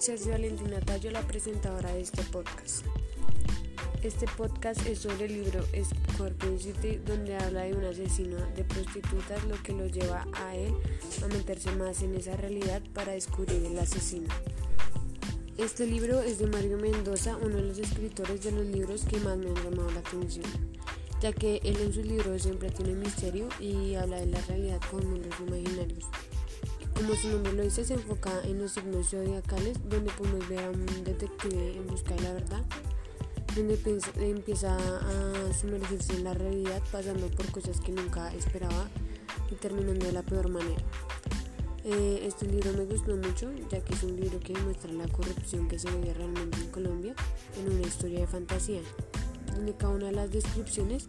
Chelsea Valentina Tallo, la presentadora de este podcast. Este podcast es sobre el libro Scorpion City, donde habla de un asesino de prostitutas, lo que lo lleva a él a meterse más en esa realidad para descubrir el asesino. Este libro es de Mario Mendoza, uno de los escritores de los libros que más me han llamado la atención, ya que él en sus libros siempre tiene misterio y habla de la realidad con mundos imaginarios. Como su nombre lo dice, se enfoca en los signos zodiacales, donde podemos ver a un detective en busca de la verdad, donde empieza a sumergirse en la realidad, pasando por cosas que nunca esperaba y terminando de la peor manera. Eh, este libro me gustó mucho, ya que es un libro que demuestra la corrupción que se vive realmente en Colombia en una historia de fantasía, donde cada una de las descripciones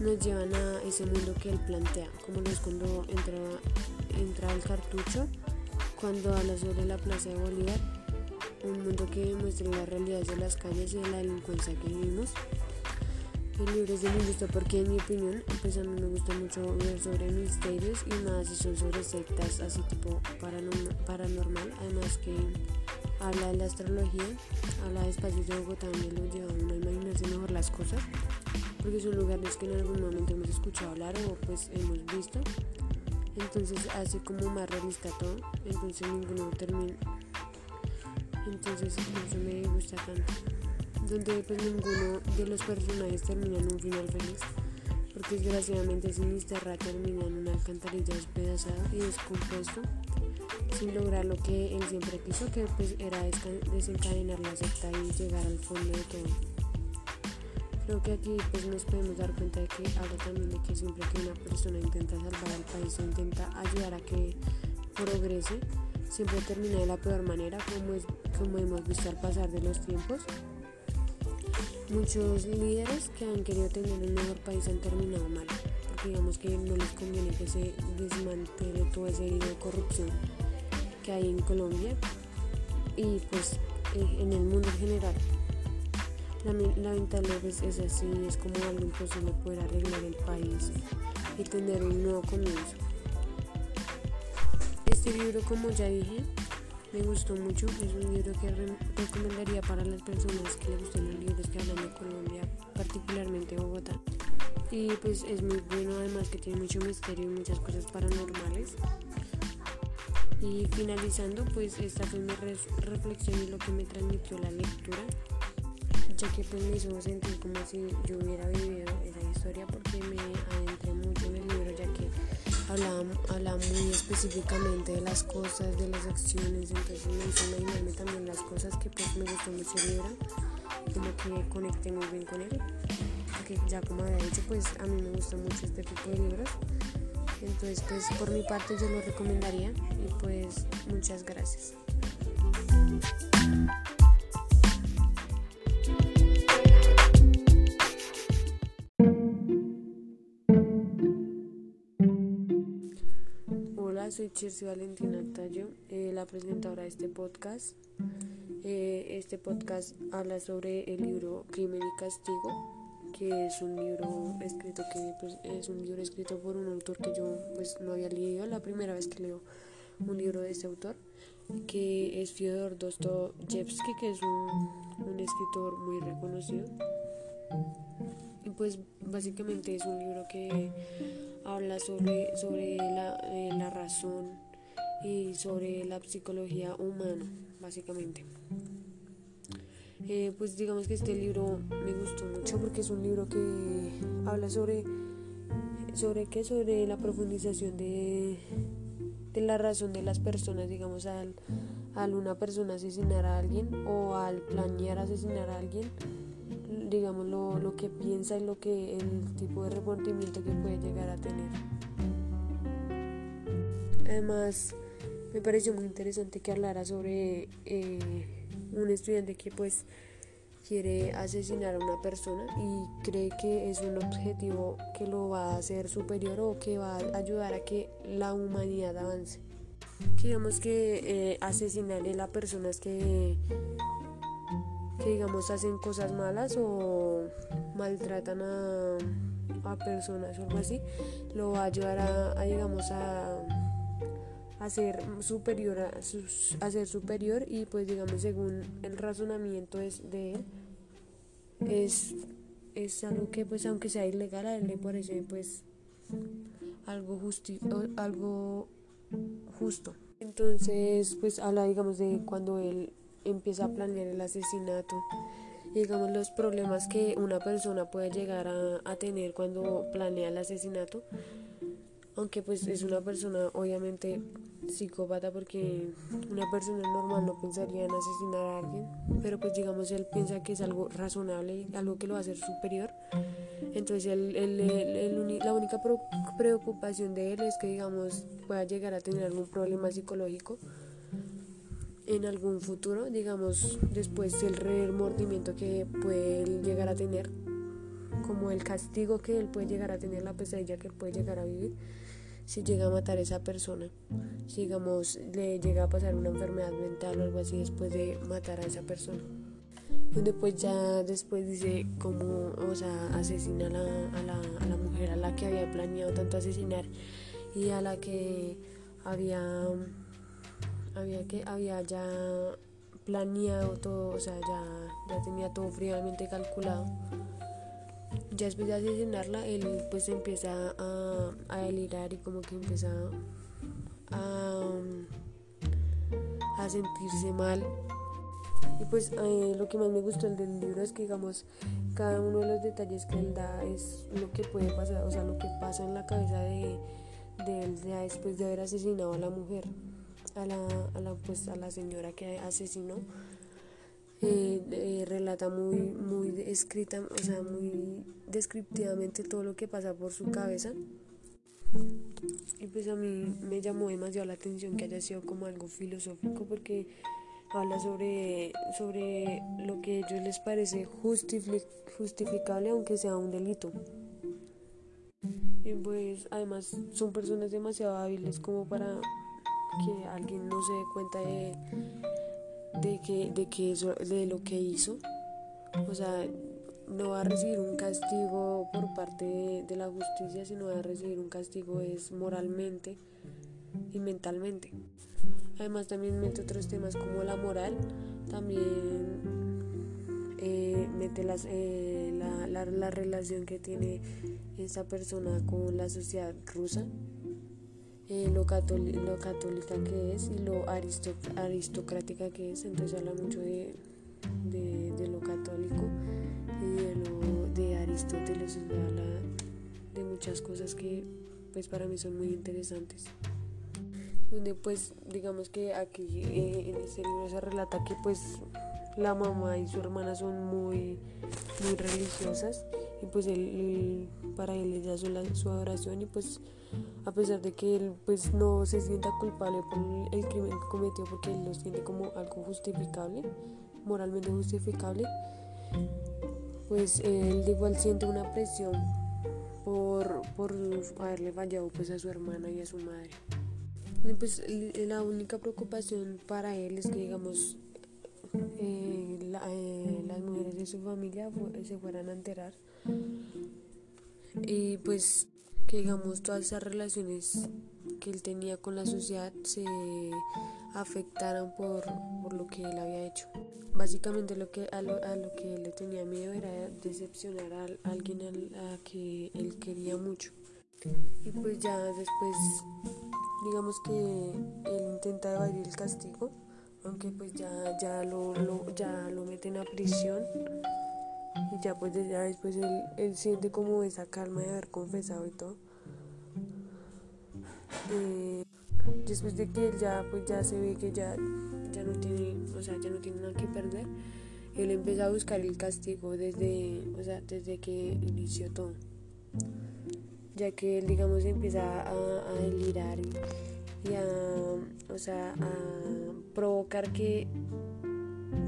nos llevan a ese mundo que él plantea, como lo es cuando entra entra el cartucho cuando habla sobre la Plaza de Bolívar, un mundo que muestra la realidad de las calles y de la delincuencia que vivimos. El libro es de mi gusto porque en mi opinión, pues a mí me gusta mucho ver sobre misterios y más si son sobre sectas así tipo paranormal, además que habla de la astrología, habla de espacios de Bogotá donde lo lleva a uno a imaginarse mejor las cosas, porque son lugares que en algún momento hemos escuchado hablar o pues hemos visto entonces hace como más realista todo, entonces ninguno termina. Entonces eso me gusta tanto. Donde pues ninguno de los personajes termina en un final feliz. Porque desgraciadamente Sinisterra termina en una alcantarilla despedazada y descompuesto sin lograr lo que él siempre quiso, que pues era desencadenar la secta y llegar al fondo de todo. Creo que aquí pues nos podemos dar cuenta de que habla también de que siempre que una persona intenta salvar al país o intenta ayudar a que progrese, siempre termina de la peor manera, como, como hemos visto al pasar de los tiempos. Muchos líderes que han querido tener un mejor país han terminado mal, porque digamos que no les conviene que se desmantele todo ese hilo de corrupción que hay en Colombia y pues en el mundo en general. Lamentablemente es así, es como algo imposible poder arreglar el país y tener un nuevo comienzo. Este libro, como ya dije, me gustó mucho. Es un libro que recomendaría para las personas que les gustan los libros que hablan de Colombia, particularmente Bogotá. Y pues es muy bueno, además que tiene mucho misterio y muchas cosas paranormales. Y finalizando, pues esta fue mi reflexión y lo que me transmitió la lectura ya que pues me hizo sentir como si yo hubiera vivido esa historia porque me adentré mucho en el libro ya que hablaba, muy específicamente de las cosas, de las acciones, entonces me hizo imaginarme también las cosas que pues me gustó mucho el libro y como que conecté muy bien con él. Porque ya como había dicho pues a mí me gusta mucho este tipo de libros. Entonces pues por mi parte yo lo recomendaría y pues muchas gracias Chelsea Valentina Tallo, eh, la presentadora de este podcast. Eh, este podcast habla sobre el libro Crimen y Castigo, que es un libro escrito que pues, es un libro escrito por un autor que yo pues no había leído, la primera vez que leo un libro de este autor, que es Fyodor Dostoyevsky, que es un, un escritor muy reconocido. Pues básicamente es un libro que habla sobre, sobre la, eh, la razón y sobre la psicología humana, básicamente. Eh, pues digamos que este libro me gustó mucho porque es un libro que habla sobre sobre qué sobre la profundización de, de la razón de las personas digamos al, al una persona asesinar a alguien o al planear asesinar a alguien digamos, lo, lo que piensa y lo que el tipo de remordimiento que puede llegar a tener. Además, me pareció muy interesante que hablara sobre eh, un estudiante que pues quiere asesinar a una persona y cree que es un objetivo que lo va a hacer superior o que va a ayudar a que la humanidad avance. digamos que eh, asesinar a las personas que que digamos hacen cosas malas o maltratan a, a personas o algo así, lo va a ayudar a, digamos a, a ser superior a, ser superior y pues digamos según el razonamiento es de él es, es algo que pues aunque sea ilegal a él le parece pues algo justi algo justo. Entonces pues habla digamos de cuando él empieza a planear el asesinato digamos los problemas que una persona puede llegar a, tener cuando planea el asesinato aunque pues es una persona obviamente psicópata porque una persona normal no pensaría en asesinar a alguien, pero pues digamos él piensa que es algo razonable, algo que lo va a hacer superior. Entonces él, la única preocupación de él es que digamos pueda llegar a tener algún problema psicológico en algún futuro, digamos después del remordimiento que puede llegar a tener, como el castigo que él puede llegar a tener, la pesadilla que él puede llegar a vivir si llega a matar a esa persona, si digamos le llega a pasar una enfermedad mental o algo así después de matar a esa persona. Donde pues ya después dice cómo, o sea, asesina a la, a, la, a la mujer a la que había planeado tanto asesinar y a la que había, había que había ya planeado todo, o sea, ya, ya tenía todo fríamente calculado ya después de asesinarla, él pues empieza a, a delirar y como que empieza a, a sentirse mal. Y pues eh, lo que más me gustó del libro es que digamos cada uno de los detalles que él da es lo que puede pasar, o sea, lo que pasa en la cabeza de, de él después de haber asesinado a la mujer, a la, a la, pues, a la señora que asesinó eh, eh, relata muy, muy escrita, o sea, muy descriptivamente todo lo que pasa por su cabeza. Y pues a mí me llamó demasiado la atención que haya sido como algo filosófico porque habla sobre, sobre lo que a ellos les parece justificable aunque sea un delito. Y pues además son personas demasiado hábiles como para que alguien no se dé cuenta de de que, de que eso, de lo que hizo. O sea, no va a recibir un castigo por parte de, la justicia, sino va a recibir un castigo es moralmente y mentalmente. Además también mete otros temas como la moral, también eh, mete las, eh, la, la, la relación que tiene esa persona con la sociedad rusa eh, lo, lo, católica que es y lo aristocrática que es, entonces habla mucho de, de, lo católico y de, lo, de Aristóteles, habla de muchas cosas que pues para mí son muy interesantes. Donde pues digamos que aquí eh, en este libro se relata que pues la mamá y su hermana son muy, muy religiosas y pues él, para él ella son su adoración y pues a pesar de que él pues no se sienta culpable por el crimen que cometió porque lo siente como algo justificable, moralmente justificable, pues él igual siente una presión por, por haberle fallado pues a su hermana y a su madre. pues la única preocupación para él es que digamos eh, eh, las mujeres de su familia se fueran a enterar y pues que digamos todas esas relaciones que él tenía con la sociedad se afectaran por, por lo que él había hecho. Básicamente lo que, a, lo, a lo que él le tenía miedo era decepcionar a, alguien a, que él quería mucho. Y pues ya después, digamos que él intenta evadir el castigo, aunque pues ya, ya, lo, lo ya lo meten a prisión y ya pues ya después él, él siente como esa calma de haber confesado y todo. Eh, después de que él ya pues ya se ve que ya, ya no tiene, o sea, ya no tiene nada que perder, él empieza a buscar el castigo desde, o sea, desde que inició todo. Ya que él digamos empieza a, a delirar y, a, o sea, a provocar que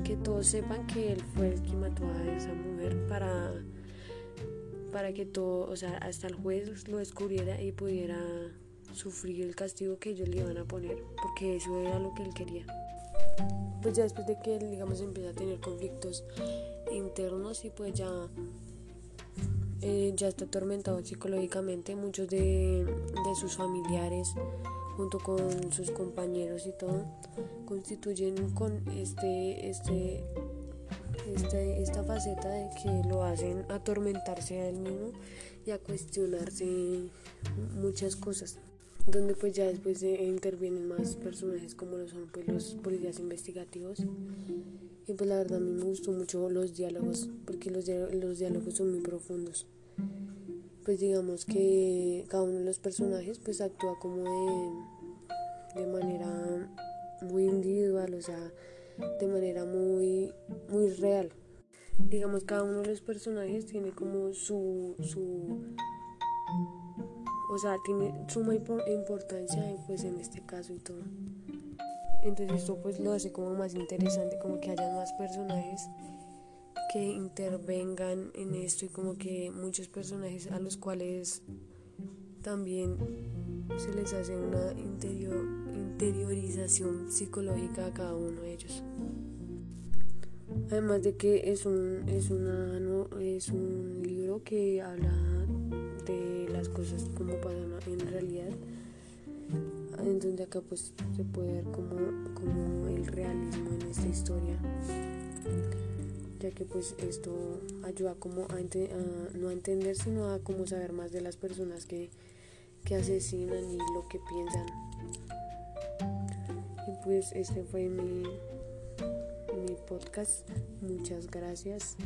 que todos sepan que él fue el que mató a esa mujer para, para que todo, o sea, hasta el juez lo descubriera y pudiera sufrir el castigo que ellos le iban a poner, porque eso era lo que él quería. Pues ya después de que él, digamos, empieza a tener conflictos internos y pues ya, eh, ya está atormentado psicológicamente, muchos de, de sus familiares junto con sus compañeros y todo, constituyen con este, este, este, esta faceta de que lo hacen atormentarse a él mismo y a cuestionarse muchas cosas donde pues ya después intervienen más personajes como lo son pues los policías investigativos. Y pues la verdad a mí me gustó mucho los diálogos porque los, los diálogos son muy profundos. Pues digamos que cada uno de los personajes pues actúa como de, de manera muy individual, o sea, de manera muy, muy real. Digamos, cada uno de los personajes tiene como su, su o sea, tiene suma importancia pues en este caso y todo. Entonces esto pues lo hace como más interesante, como que haya más personajes que intervengan en esto y como que muchos personajes a los cuales también se les hace una interior, interiorización psicológica a cada uno de ellos. Además de que es un, es, una, es un libro que habla de las cosas como pasan en realidad, en donde acá pues se puede ver como, como el realismo en esta historia ya que pues esto ayuda como a, no a entender sino a como saber más de las personas que, que asesinan y lo que piensan pues este fue mi, mi podcast. Muchas gracias